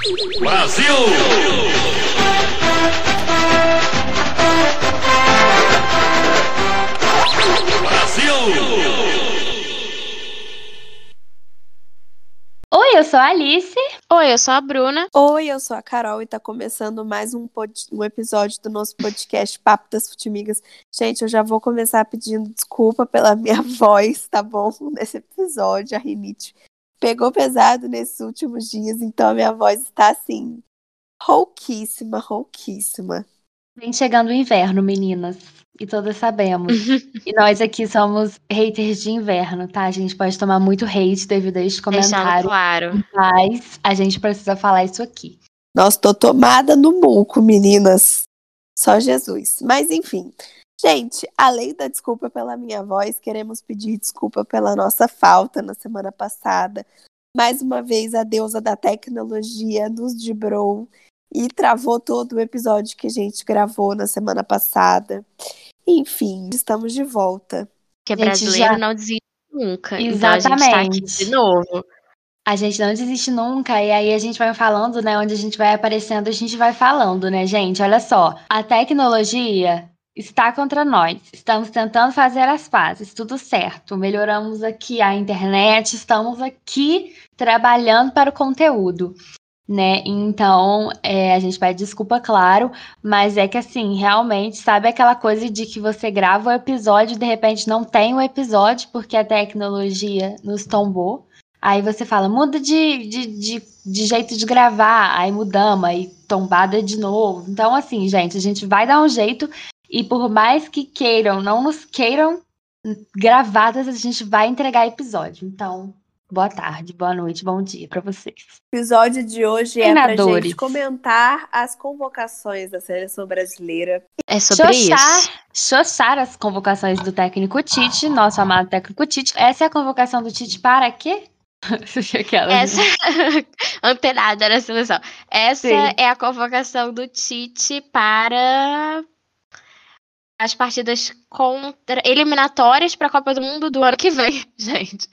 Brasil! Brasil! Oi, eu sou a Alice. Oi, eu sou a Bruna. Oi, eu sou a Carol e tá começando mais um, pod... um episódio do nosso podcast Papo das Futimigas. Gente, eu já vou começar pedindo desculpa pela minha voz, tá bom? Nesse episódio, a rinite pegou pesado nesses últimos dias, então a minha voz está assim, rouquíssima, rouquíssima. Vem chegando o inverno, meninas. E todas sabemos. e nós aqui somos haters de inverno, tá? A gente pode tomar muito hate devido a este Deixando comentário. claro. Mas a gente precisa falar isso aqui. Nossa, tô tomada no muco, meninas. Só Jesus. Mas enfim. Gente, além da desculpa pela minha voz, queremos pedir desculpa pela nossa falta na semana passada. Mais uma vez, a deusa da tecnologia nos dibrou e travou todo o episódio que a gente gravou na semana passada. Enfim, estamos de volta. Porque Gente, brasileiro já- não desiste nunca. Então a gente tá aqui Exatamente. de novo. A gente não desiste nunca, e aí a gente vai falando, né? Onde a gente vai aparecendo, a gente vai falando, né, gente? Olha só, a tecnologia está contra nós. Estamos tentando fazer as pazes, tudo certo. Melhoramos aqui a internet, estamos aqui trabalhando para o conteúdo. Né? Então, é, a gente pede desculpa, claro, mas é que assim, realmente, sabe aquela coisa de que você grava o episódio e de repente não tem o episódio porque a tecnologia nos tombou. Aí você fala, muda de, de, de, de jeito de gravar, aí mudamos, aí tombada de novo. Então, assim, gente, a gente vai dar um jeito, e por mais que queiram, não nos queiram gravadas, a gente vai entregar episódio. Então, boa tarde, boa noite, bom dia pra vocês. O episódio de hoje é pra gente comentar as convocações da seleção brasileira. É sobre isso. Xoxar, xoxar as convocações do técnico Tite, nosso amado técnico Tite. Essa é a convocação do Tite para quê? Aquela, Essa antenada na seleção. Essa Sim. é a convocação do Tite para as partidas contra eliminatórias para a Copa do Mundo do ano que vem, gente.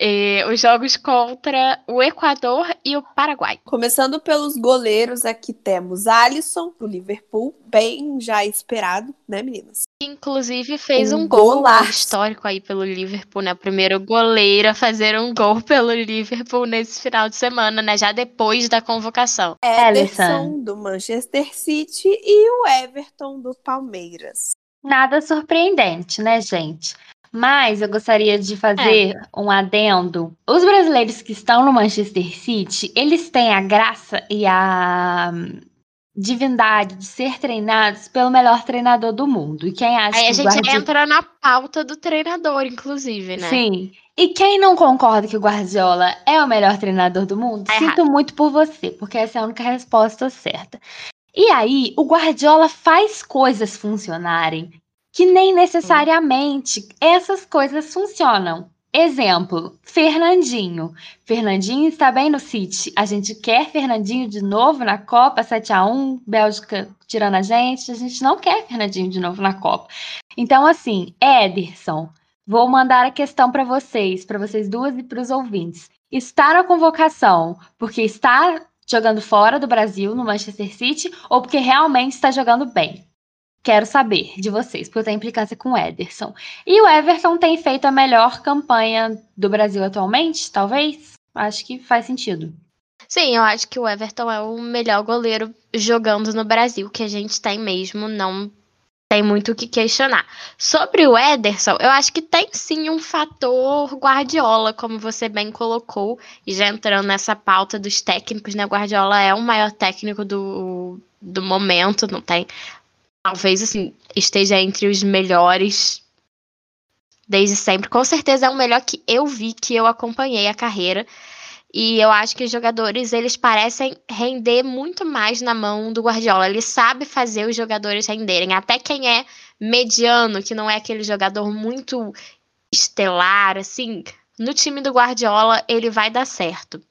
E os jogos contra o Equador e o Paraguai. Começando pelos goleiros, aqui temos Alisson, do Liverpool, bem já esperado, né, meninas? Inclusive fez Um um, gol golaço. histórico aí pelo Liverpool, né? O primeiro goleiro a fazer um gol pelo Liverpool nesse final de semana, né? Já depois da convocação. Alisson. Ederson, do Manchester City, e o Everton, do Palmeiras. Nada surpreendente, né, gente? Mas eu gostaria de fazer um adendo. Os brasileiros que estão no Manchester City, eles têm a graça e a hum, divindade de ser treinados pelo melhor treinador do mundo. E quem acha Aí a gente Guardiola... entra na pauta do treinador, inclusive, né? Sim. E quem não concorda que o Guardiola é o melhor treinador do mundo, Tá sinto muito por você, porque essa é a única resposta certa. E aí, o Guardiola faz coisas funcionarem que nem necessariamente essas coisas funcionam. Exemplo, Fernandinho. Fernandinho está bem no City. A gente quer Fernandinho de novo na Copa 7 a 1 Bélgica tirando a gente. A gente não quer Fernandinho de novo na Copa. Então, assim, Ederson, Vou mandar a questão para vocês, para vocês duas e para os ouvintes. Está na convocação porque está jogando fora do Brasil, no Manchester City, ou porque realmente está jogando bem? Quero saber de vocês, porque tem implicância com o Ederson. E o Everton tem feito a melhor campanha do Brasil atualmente, talvez? Acho que faz sentido. Sim, eu acho que o Everton é o melhor goleiro jogando no Brasil, que a gente tem mesmo, não tem muito o que questionar. Sobre o Ederson, eu acho que tem sim um fator Guardiola, como você bem colocou, e já entrando nessa pauta dos técnicos, né? Guardiola é o maior técnico do, do momento, não tem. Talvez assim, esteja entre os melhores desde sempre. Com certeza é o melhor que eu vi, que eu acompanhei a carreira. E eu acho que os jogadores, eles parecem render muito mais na mão do Guardiola. Ele sabe fazer os jogadores renderem. Até quem é mediano, que não é aquele jogador muito estelar, assim, no time do Guardiola, ele vai dar certo.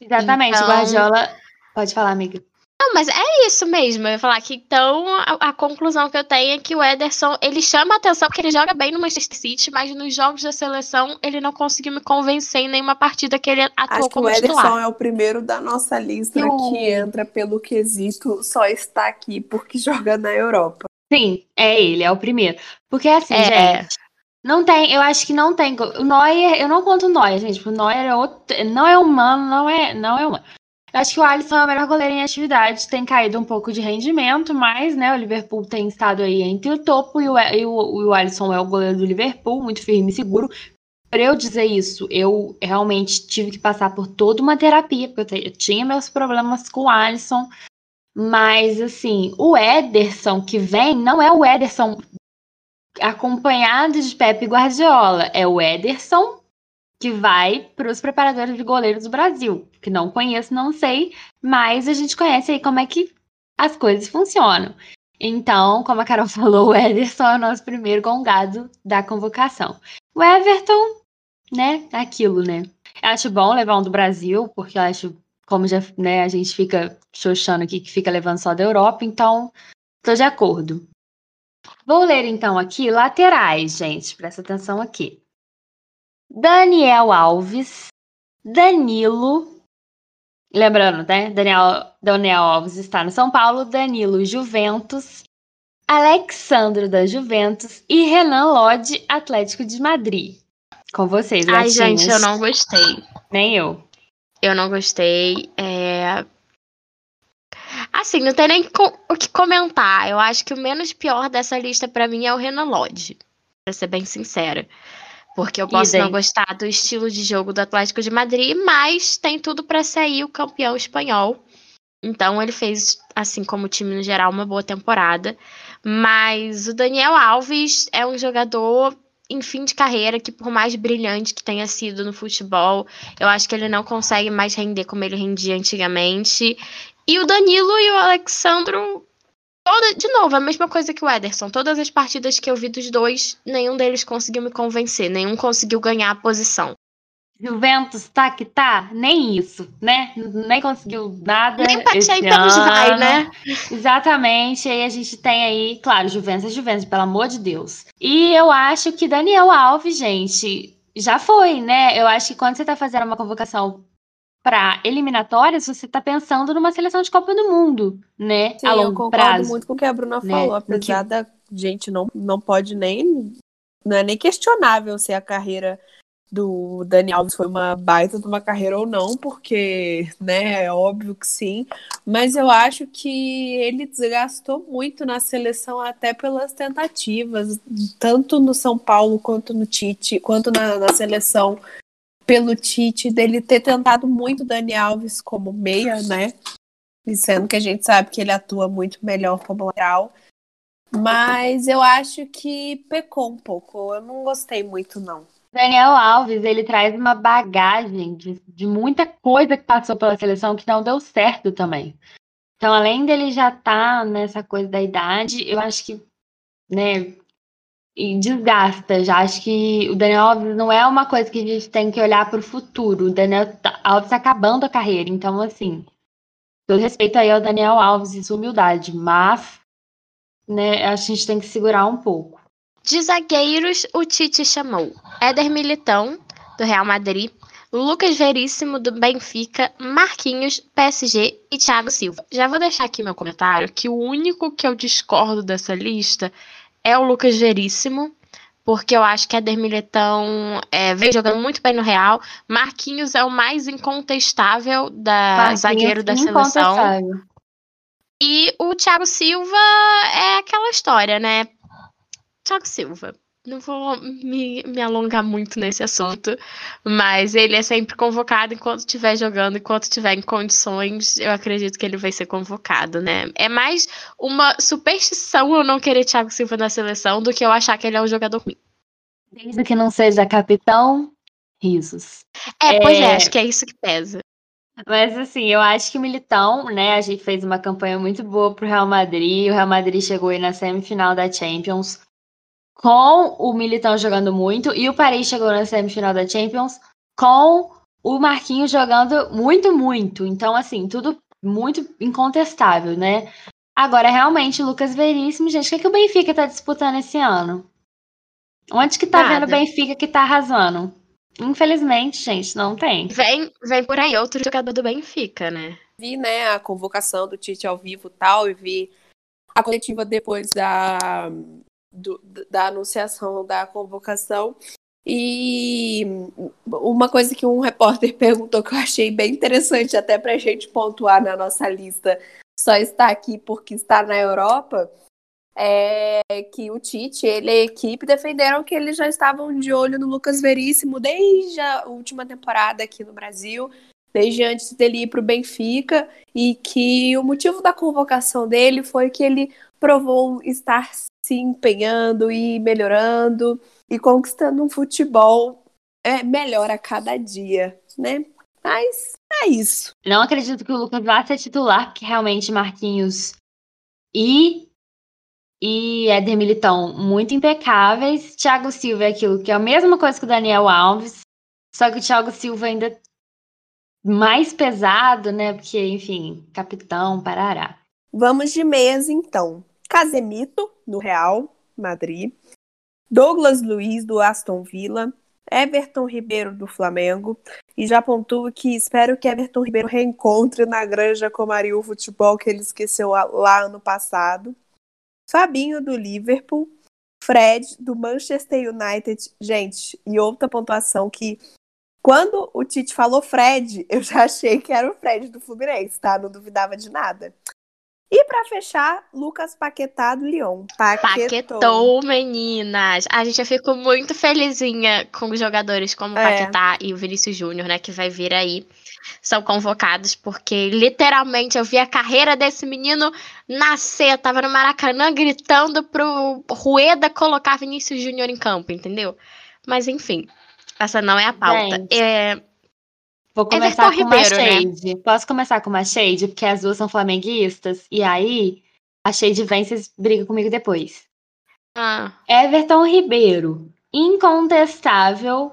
Exatamente, Então- o Guardiola. Pode falar, amiga. Não, mas é isso mesmo. Eu ia falar que então a, a, conclusão que eu tenho é que o Ederson ele chama a atenção porque ele joga bem no Manchester City, mas nos jogos da seleção ele não conseguiu me convencer em nenhuma partida que ele atuou Acho que como o Ederson titular. é o primeiro da nossa lista Eu- que entra pelo quesito só está aqui porque joga na Europa. Sim, é ele, é o primeiro. Porque assim, É. gente, não tem, eu acho que não tem. O Neuer, eu não conto o Neuer, gente, porque o Neuer é outro, não é humano, não é, não é humano. Acho que o Alisson é o melhor goleiro em atividade, tem caído um pouco de rendimento, mas, né, o Liverpool tem estado aí entre o topo e o, e o, e o Alisson é o goleiro do Liverpool, muito firme e seguro. Para eu dizer isso, eu realmente tive que passar por toda uma terapia, porque eu, eu tinha meus problemas com o Alisson. Mas, assim, o Ederson que vem não é o Ederson acompanhado de Pepe Guardiola. É o Ederson que vai para os preparadores de goleiros do Brasil. Que não conheço, não sei, mas a gente conhece aí como é que as coisas funcionam. Então, como a Carol falou, o Ederson é o nosso primeiro gongado da convocação. O Everton, né, é aquilo, né? Eu acho bom levar um do Brasil, porque eu acho, como já, né, a gente fica xoxando aqui que fica levando só da Europa, então tô de acordo. Vou ler então aqui laterais, gente, presta atenção aqui. Daniel Alves, Danilo, lembrando, né? Daniel, Daniel Alves está no São Paulo, Danilo Juventus, Alexandro da Juventus e Renan Lodge, Atlético de Madrid. Com vocês, Ai, gatinhas. gente, eu não gostei. Nem eu. Eu não gostei. É... Assim, não tem nem co- o que comentar. Eu acho que o menos pior dessa lista pra mim é o Renan Lodge. Pra ser bem sincera. Porque eu posso não gostar do estilo de jogo do Atlético de Madrid, mas tem tudo pra sair o campeão espanhol. Então ele fez, assim como o time no geral, uma boa temporada. Mas o Daniel Alves é um jogador em fim de carreira que, por mais brilhante que tenha sido no futebol, eu acho que ele não consegue mais render como ele rendia antigamente. E o Danilo e o Alexandro. Toda, de novo, a mesma coisa que o Ederson. Todas as partidas que eu vi dos dois, nenhum deles conseguiu me convencer, nenhum conseguiu ganhar a posição. Juventus tá que tá? Nem isso, né? Nem conseguiu nada. Nem pra Champions vai, né? Exatamente. Aí a gente tem aí, claro, Juventus é Juventus, pelo amor de Deus. E eu acho que Daniel Alves, gente, já foi, né? Eu acho que quando você tá fazendo uma convocação para eliminatórias, você tá pensando numa seleção de Copa do Mundo, né? Sim, a eu longo concordo prazo. muito com o que a Bruna né? falou. Apesar da gente não, não pode nem. Não é nem questionável se a carreira do Dani Alves foi uma baita de uma carreira ou não, porque, né, é óbvio que sim. Mas eu acho que ele desgastou muito na seleção, até pelas tentativas, tanto no São Paulo quanto no Tite, quanto na, na seleção pelo Tite, dele ter tentado muito Dani Alves como meia, né? E sendo que a gente sabe que ele atua muito melhor como lateral. Mas eu acho que pecou um pouco. Eu não gostei muito, não. Daniel Alves, ele traz uma bagagem de, de muita coisa que passou pela seleção que não deu certo também. Então, além dele já estar nessa coisa da idade, eu acho que, né, e desgasta já. Acho que o Daniel Alves não é uma coisa que a gente tem que olhar para o futuro. O Daniel tá- Alves está acabando a carreira, então, assim, todo respeito aí ao Daniel Alves e sua humildade, mas, né, a gente tem que segurar um pouco. De zagueiros, o Tite chamou Éder Militão, do Real Madrid, Lucas Veríssimo, do Benfica, Marquinhos, PSG e Thiago Silva. Já vou deixar aqui meu comentário que o único que eu discordo dessa lista é o Lucas Veríssimo, porque eu acho que Éder Militão é, vem jogando muito bem no Real. Marquinhos é o mais incontestável da Marquinhos, zagueiro da seleção. E o Thiago Silva é aquela história, né? Thiago Silva. Não vou me, me alongar muito nesse assunto, mas ele é sempre convocado enquanto estiver jogando, enquanto estiver em condições, eu acredito que ele vai ser convocado, né? É mais uma superstição eu não querer Thiago Silva na seleção do que eu achar que ele é um jogador ruim. Desde que não seja capitão, risos. É, pois é, É. acho que é isso que pesa. Mas assim, eu acho que o Militão, né, a gente fez uma campanha muito boa pro Real Madrid. O Real Madrid chegou aí na semifinal da Champions com o Militão jogando muito e o Paris chegou na semifinal da Champions com o Marquinhos jogando muito, muito. Então, assim, tudo muito incontestável, né? Agora, realmente, o Lucas Veríssimo, gente, o que, é que o Benfica tá disputando esse ano? Onde que tá Nada. vendo o Benfica que tá arrasando? Infelizmente, gente, não tem. Vem, vem por aí outro jogador do Benfica, né? Vi, né, a convocação do Tite ao vivo e tal, e vi a coletiva depois da, do- da anunciação da convocação. E uma coisa que um repórter perguntou que eu achei bem interessante, até pra gente pontuar na nossa lista, só está aqui porque está na Europa, é que o Tite, ele e a equipe defenderam que eles já estavam de olho no Lucas Veríssimo desde a última temporada aqui no Brasil, desde antes dele ir para o Benfica, e que o motivo da convocação dele foi que ele provou estar se empenhando e melhorando e conquistando um futebol é, melhor a cada dia, né? Mas é isso. Não acredito que o Lucas vá ser titular, porque realmente Marquinhos e, e Éder Militão muito impecáveis. Thiago Silva é aquilo que é a mesma coisa que o Daniel Alves, só que o Thiago Silva ainda mais pesado, né? Porque, enfim, capitão, parará. Vamos de meias, então. Casemito, do Real Madrid. Douglas Luiz, do Aston Villa. Everton Ribeiro, do Flamengo. E já pontuo que espero que Everton Ribeiro reencontre na Granja Comariu o futebol que ele esqueceu lá ano passado. Fabinho, do Liverpool. Fred, do Manchester United. Gente, e outra pontuação que quando o Tite falou Fred, eu já achei que era o Fred do Fluminense, tá? Não duvidava de nada. E pra fechar, Lucas Paquetá do Lyon. Paquetou. Paquetou, meninas. A gente já ficou muito felizinha com os jogadores como o É. Paquetá e o Vinícius Júnior, né? Que vai vir aí. São convocados, porque literalmente eu vi a carreira desse menino nascer. Tava no Maracanã gritando pro Rueda colocar Vinícius Júnior em campo, entendeu? Mas enfim, essa não é a pauta. Gente. É, Vou começar Everton com uma Ribeiro, né? shade. Posso começar com uma shade? Porque as duas são flamenguistas. E aí, a shade vem, vocês brigam comigo depois. ah, Everton Ribeiro, incontestável,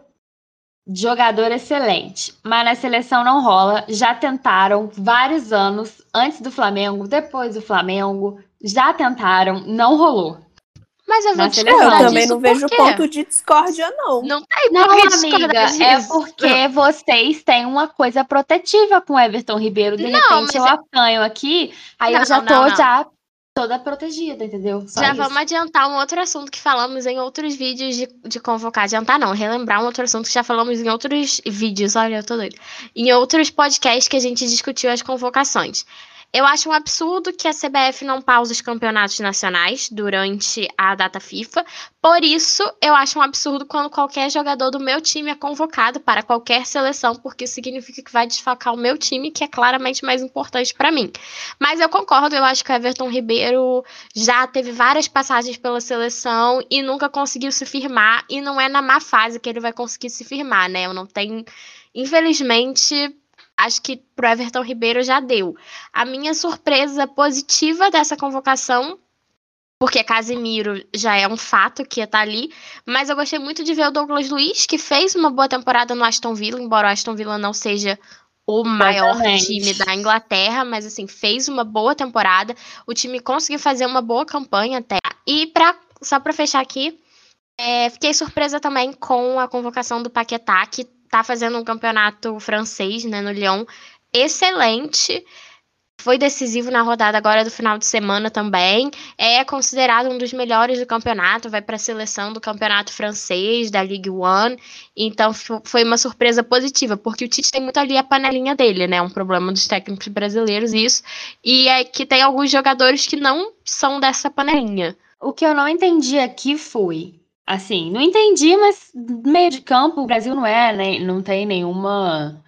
jogador excelente, mas na seleção não rola. Já tentaram vários anos antes do Flamengo, depois do Flamengo, já tentaram, não rolou. Mas eu vou Eu seleção. discordar também disso não vejo ponto de discórdia, não. Não tem Não, amiga, é disso. porque vocês têm uma coisa protetiva com o Everton Ribeiro. De Não, repente eu é- apanho aqui, aí eu Não, já não, tô não. já toda protegida, entendeu? Só Já isso. vamos adiantar um outro assunto que falamos em outros vídeos de, de convocar. Adiantar não, relembrar um outro assunto que já falamos em outros vídeos. Olha, eu tô doida. Em outros podcasts que a gente discutiu as convocações. Eu acho um absurdo que a CBF não pausa os campeonatos nacionais durante a data FIFA. Por isso, eu acho um absurdo quando qualquer jogador do meu time é convocado para qualquer seleção, porque significa que vai desfocar o meu time, que é claramente mais importante para mim. Mas eu concordo, eu acho que o Everton Ribeiro já teve várias passagens pela seleção e nunca conseguiu se firmar. E não é na má fase que ele vai conseguir se firmar, né? Eu não tenho. Infelizmente, acho que pro Everton Ribeiro já deu. A minha surpresa positiva dessa convocação. Porque Casimiro já é um fato que ia estar ali. Mas eu gostei muito de ver o Douglas Luiz, que fez uma boa temporada no Aston Villa, embora o Aston Villa não seja o maior Exatamente. time da Inglaterra, mas assim, fez uma boa temporada. O time conseguiu fazer uma boa campanha até. E pra, só para fechar aqui, é, fiquei surpresa também com a convocação do Paquetá, que tá fazendo um campeonato francês, né, no Lyon, excelente. Foi decisivo na rodada agora do final de semana também. É considerado um dos melhores do campeonato, vai para a seleção do campeonato francês, da Ligue 1. Então fo- foi uma surpresa positiva, porque o Tite tem muito ali a panelinha dele, né? Um problema dos técnicos brasileiros, isso. E é que tem alguns jogadores que não são dessa panelinha. O que eu não entendi aqui foi, assim, não entendi, mas meio de campo o Brasil não é, né? Não tem nenhuma.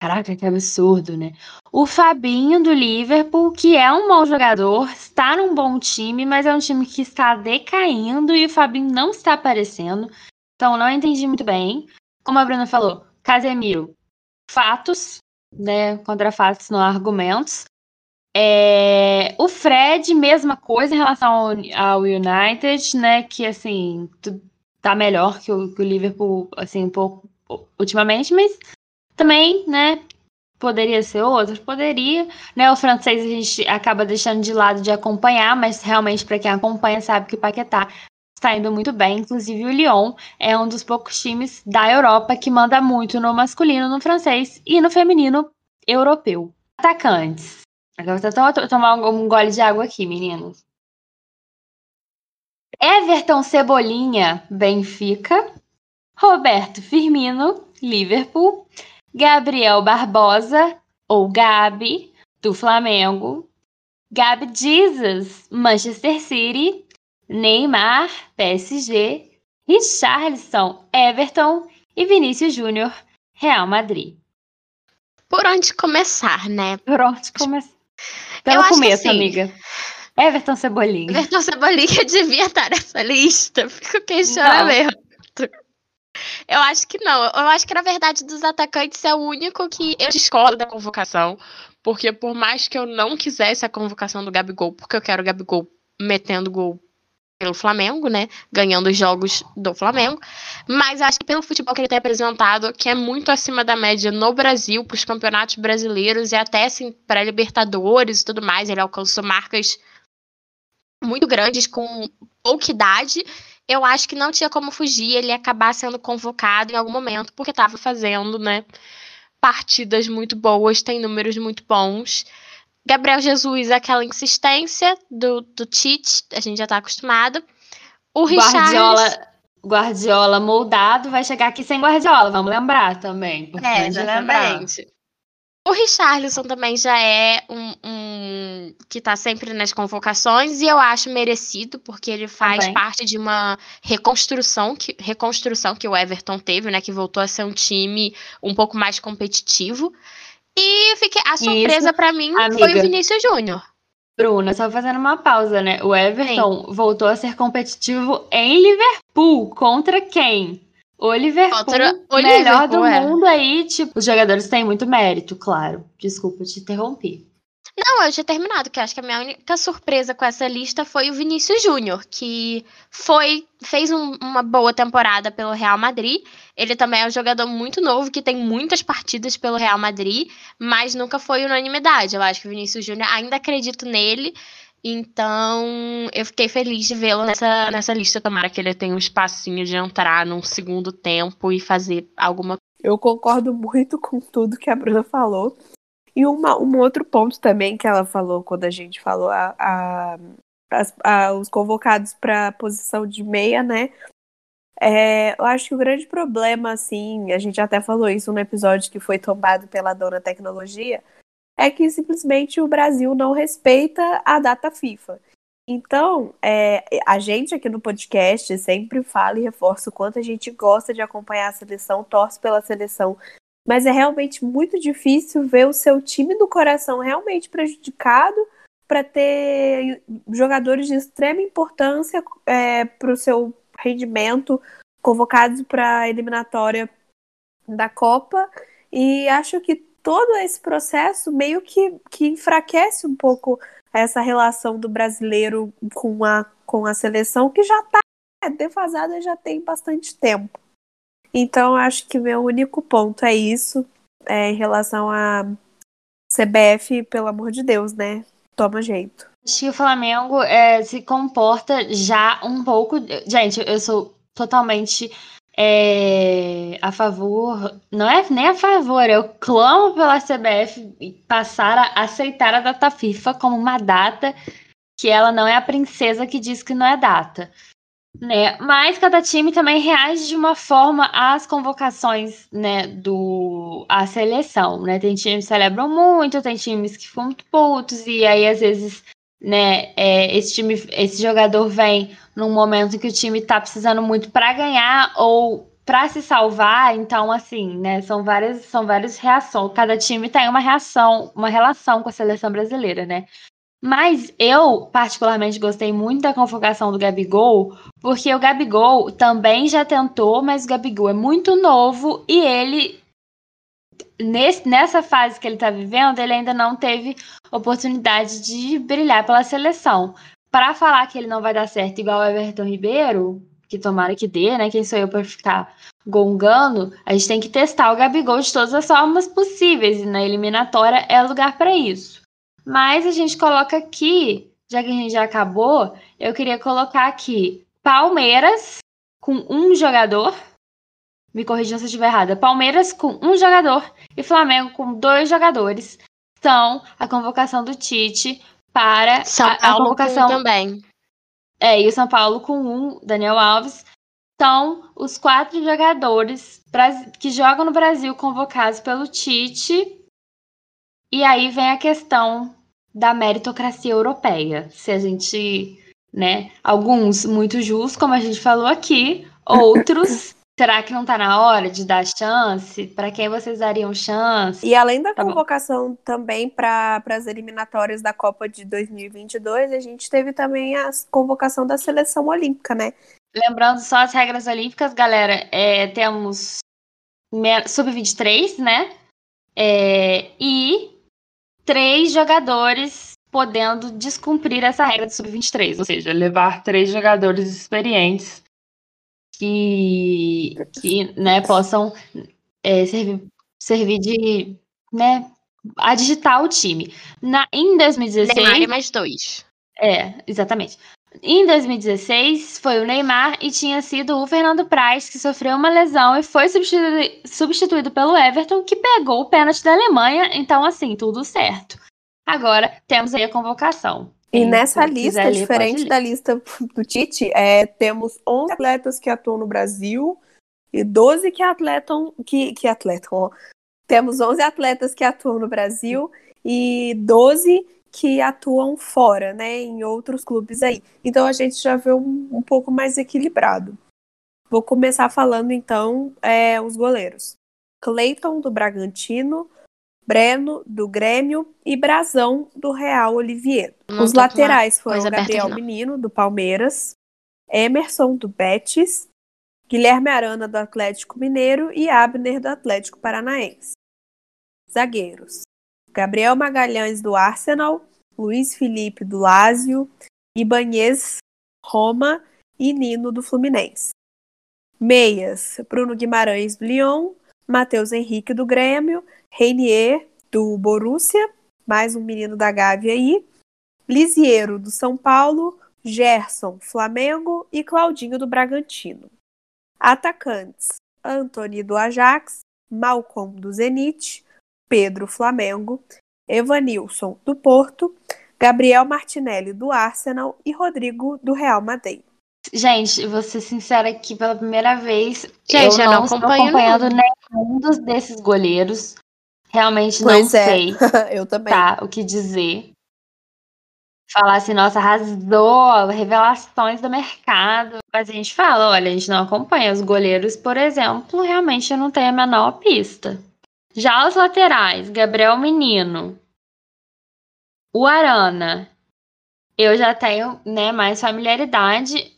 Caraca, que absurdo, né? O Fabinho do Liverpool, que é um bom jogador, está num bom time, mas é um time que está decaindo e o Fabinho não está aparecendo. Então não entendi muito bem. Como a Bruna falou, Casemiro, fatos, né? Contra fatos, não há argumentos. É, o Fred, mesma coisa em relação ao, ao United, né? Que assim, tá melhor que o, que o Liverpool, assim, um pouco ultimamente, mas também, né? Poderia ser outro? Poderia. Né? O francês a gente acaba deixando de lado de acompanhar, mas realmente, para quem acompanha, sabe que o Paquetá está indo muito bem. Inclusive, o Lyon é um dos poucos times da Europa que manda muito no masculino, no francês e no feminino europeu. Atacantes. Agora vou tomar um gole de água aqui, meninos. Everton Cebolinha, Benfica. Roberto Firmino, Liverpool. Gabriel Barbosa, ou Gabi, do Flamengo. Gabi Jesus, Manchester City. Neymar, PSG. Richarlison, Everton. E Vinícius Júnior, Real Madrid. Por onde começar, né? Por onde começar? Pelo começo, assim, amiga. Everton Cebolinha. Everton Cebolinha devia estar nessa lista. Fico questionamento. Eu acho que não. Eu acho que, na verdade, dos atacantes é o único que eu discordo da convocação. Porque por mais que eu não quisesse a convocação do Gabigol, porque eu quero o Gabigol metendo gol pelo Flamengo, né? Ganhando os jogos do Flamengo. Mas acho que pelo futebol que ele tem apresentado, que é muito acima da média no Brasil, para os campeonatos brasileiros e até assim, para Libertadores e tudo mais, ele alcançou marcas muito grandes com pouca idade eu acho que não tinha como fugir ele acabar sendo convocado em algum momento, porque estava fazendo, né, partidas muito boas, tem números muito bons. Gabriel Jesus, aquela insistência do, do Tite, a gente já está acostumado. O Guardiola, Guardiola moldado vai chegar aqui sem Guardiola, vamos lembrar também. É, exatamente. O Richarlison também já é um, um, que tá sempre nas convocações e eu acho merecido, porque ele faz também. parte de uma reconstrução que, reconstrução que o Everton teve, né? Que voltou a ser um time um pouco mais competitivo. E fiquei, a surpresa para mim amiga. foi o Vinícius Júnior. Bruna, só fazendo uma pausa, né? O Everton Sim. voltou a ser competitivo em Liverpool. Contra quem? O Liverpool, Outra, o melhor Liverpool, do é. mundo aí, tipo, os jogadores têm muito mérito, claro. Desculpa te interromper. Não, eu já terminado, que acho que a minha única surpresa com essa lista foi o Vinícius Júnior, que foi fez um, uma boa temporada pelo Real Madrid. Ele também é um jogador muito novo, que tem muitas partidas pelo Real Madrid, mas nunca foi unanimidade. Eu acho que o Vinícius Júnior ainda acredito nele. Então, eu fiquei feliz de vê-lo nessa, nessa lista. Tomara que ele tenha um espacinho de entrar num segundo tempo e fazer alguma Eu concordo muito com tudo que a Bruna falou. E uma, um outro ponto também que ela falou quando a gente falou a, a, a os convocados para a posição de meia, né? É, eu acho que o grande problema, assim, a gente até falou isso no episódio que foi tombado pela Dona Tecnologia, é que simplesmente o Brasil não respeita a data FIFA. Então, é, a gente aqui no podcast sempre fala e reforça o quanto a gente gosta de acompanhar a seleção, torce pela seleção, mas é realmente muito difícil ver o seu time do coração realmente prejudicado para ter jogadores de extrema importância é, para o seu rendimento convocados para a eliminatória da Copa. E acho que todo esse processo meio que, que enfraquece um pouco essa relação do brasileiro com a, com a seleção, que já está defasada já tem bastante tempo. Então, acho que meu único ponto é isso, é, em relação a CBF, pelo amor de Deus, né? Toma jeito. Acho que o Flamengo é, se comporta já um pouco. Gente, eu sou totalmente é, a favor, não é nem a favor, eu clamo pela CBF passar a aceitar a data FIFA como uma data que ela não é a princesa que diz que não é data. Né? Mas cada time também reage de uma forma às convocações né, do à seleção. Né? Tem times que celebram muito, tem times que ficam muito putos, e aí às vezes né, é, esse time, esse jogador vem num momento que o time está precisando muito para ganhar ou para se salvar, então assim, né, são várias são várias reações. Cada time tem uma reação, uma relação com a seleção brasileira, né? Mas eu particularmente gostei muito da convocação do Gabigol, porque o Gabigol também já tentou, mas o Gabigol é muito novo e ele nesse, nessa fase que ele está vivendo, ele ainda não teve oportunidade de brilhar pela seleção. Para falar que ele não vai dar certo igual o Everton Ribeiro, que tomara que dê, né? Quem sou eu para ficar gongando, a gente tem que testar o Gabigol de todas as formas possíveis. E na eliminatória é lugar para isso. Mas a gente coloca aqui, já que a gente já acabou, eu queria colocar aqui Palmeiras com um jogador. Me corrijam se eu estiver errada. Palmeiras com um jogador e Flamengo com dois jogadores. São a convocação do Tite para São a, Paulo a convocação também. é, e o São Paulo com um, Daniel Alves, são os quatro jogadores que jogam no Brasil convocados pelo Tite. E aí vem a questão da meritocracia europeia. Se a gente, né, alguns muito justos, como a gente falou aqui, outros, será que não tá na hora de dar chance? Para quem vocês dariam chance? E além da Tá bom. convocação também para as eliminatórias da Copa de 2022, a gente teve também a convocação da seleção olímpica, né? Lembrando só as regras olímpicas, galera, é, temos me- sub-23, né? É, e três jogadores podendo descumprir essa regra do sub-23, ou seja, levar três jogadores experientes que, que né, possam é, servir, servir de, né, a digitar o time. Na, em 2016, Neymar e mais dois. é, exatamente. Em 2016, foi o Neymar e tinha sido o Fernando Praz que sofreu uma lesão e foi substituído, substituído pelo Everton, que pegou o pênalti da Alemanha. Então, assim, tudo certo. Agora, temos aí a convocação. E Quem nessa lista, ler, diferente da lista do Tite, é, temos 11 atletas que atuam no Brasil e 12 que atletam. Que, que atletam, ó. Temos 11 atletas que atuam no Brasil e 12 que atuam fora, né, em outros clubes aí. Então a gente já vê um, um pouco mais equilibrado. Vou começar falando então é, os goleiros. Cleiton do Bragantino, Breno do Grêmio e Brazão do Real Olivier. Não Os laterais foram aberta Gabriel. Menino do Palmeiras, Emerson do Betis, Guilherme Arana do Atlético Mineiro e Abner do Atlético Paranaense. Zagueiros: Gabriel Magalhães do Arsenal, Luiz Felipe do Lazio, Ibanez Roma e Nino do Fluminense. Meias: Bruno Guimarães do Lyon, Matheus Henrique do Grêmio, Reinier do Borussia, mais um menino da Gávea aí, Lisiero do São Paulo, Gerson Flamengo e Claudinho do Bragantino. Atacantes: Anthony do Ajax, Malcolm do Zenit, Pedro Flamengo, Evanilson do Porto, Gabriel Martinelli do Arsenal e Rodrigo do Real Madrid. Gente, vou ser sincera aqui pela primeira vez. Gente, eu eu não, não estou acompanho, acompanhando não. nenhum dos desses goleiros. Realmente não Pois é. sei. Eu também. tá, o que dizer. Falar assim, nossa, arrasou, revelações do mercado. Mas a gente fala, olha, a gente não acompanha os goleiros, por exemplo, realmente eu não tenho a menor pista. Já os laterais, Gabriel Menino, o Arana, eu já tenho, né, mais familiaridade.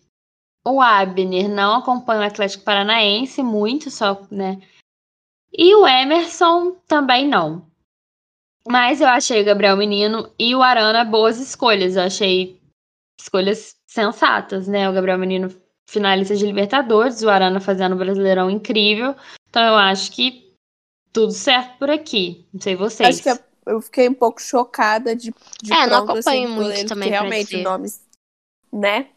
O Abner, não acompanho o Atlético Paranaense muito, só, né? E o Emerson também não. Mas eu achei o Gabriel Menino e o Arana boas escolhas. Eu achei escolhas sensatas, né? O Gabriel Menino finalista de Libertadores, o Arana fazendo um brasileirão incrível. Então eu acho que tudo certo por aqui. Não sei vocês. Acho que eu fiquei um pouco chocada de, de É, não pronto, acompanho assim, muito também, realmente nomes, né?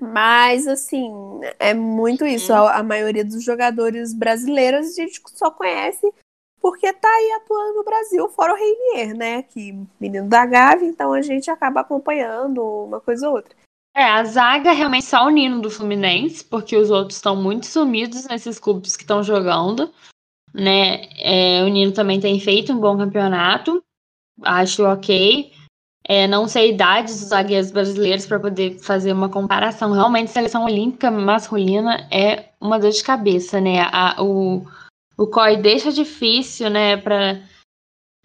Mas, assim, é muito isso. Uhum. A, a maioria dos jogadores brasileiros a gente só conhece porque tá aí atuando no Brasil, fora o Reinier, né? Que menino da Gávea, então a gente acaba acompanhando uma coisa ou outra. É, a zaga realmente só o Nino do Fluminense, porque os outros estão muito sumidos nesses clubes que estão jogando, né? É, o Nino também tem feito um bom campeonato, acho ok. É, não sei a idade dos zagueiros brasileiros para poder fazer uma comparação. Realmente, seleção olímpica masculina é uma dor de cabeça, né? A, o, o COI deixa difícil, né, para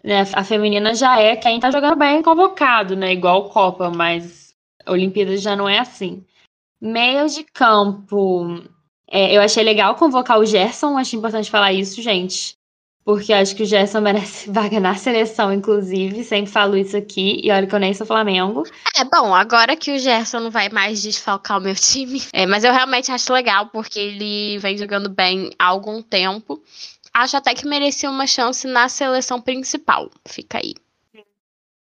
né, a feminina já é quem tá jogando bem convocado, né? Igual Copa, mas a Olimpíada já não é assim. Meio de campo. É, eu achei legal convocar o Gerson, achei importante falar isso, gente. porque acho que o Gerson merece vaga na seleção, inclusive. Sempre falo isso aqui, e olha que eu nem sou Flamengo. É bom, agora que o Gerson não vai mais desfalcar o meu time. É, mas eu realmente acho legal, porque ele vem jogando bem há algum tempo. Acho até que merecia uma chance na seleção principal. Fica aí.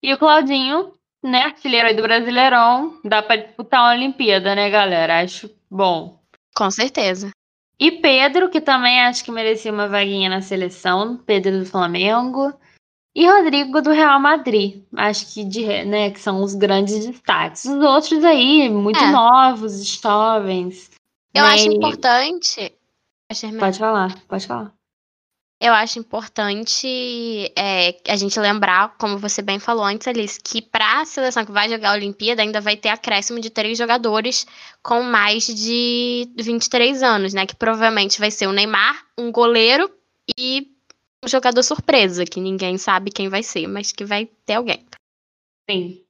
E o Claudinho, né, artilheiro aí do Brasileirão, dá pra disputar uma Olimpíada, né, galera? Acho bom. Com certeza. E Pedro, que também acho que merecia uma vaguinha na seleção, Pedro do Flamengo. E Rodrigo do Real Madrid. Acho que de, né, que são os grandes destaques. Os outros aí, muito É. novos, jovens. Eu né, acho importante. Pode falar, pode falar. Eu acho importante é, a gente lembrar, como você bem falou antes, Alice, que para a seleção que vai jogar a Olimpíada ainda vai ter acréscimo de três jogadores com mais de 23 anos, né? Que provavelmente vai ser o Neymar, um goleiro e um jogador surpresa, que ninguém sabe quem vai ser, mas que vai ter alguém. Sim.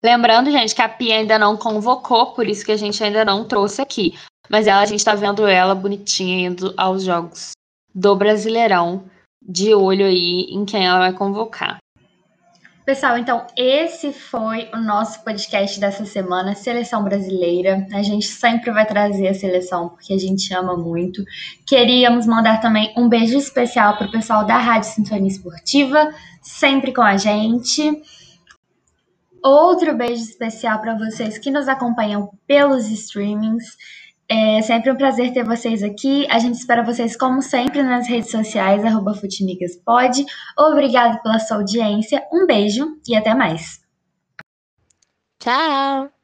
Lembrando, gente, que a Pia ainda não convocou, por isso que a gente ainda não trouxe aqui. Mas ela, a gente tá vendo ela bonitinha indo aos jogos do Brasileirão, de olho aí em quem ela vai convocar. Pessoal, então esse foi o nosso podcast dessa semana, Seleção Brasileira. A gente sempre vai trazer a seleção porque a gente ama muito. Queríamos mandar também um beijo especial para o pessoal da Rádio Sintonia Esportiva, sempre com a gente. Outro beijo especial para vocês que nos acompanham pelos streamings. É sempre um prazer ter vocês aqui. A gente espera vocês, como sempre, nas redes sociais, arroba Futimigaspod. Obrigado pela sua audiência, um beijo e até mais. Tchau!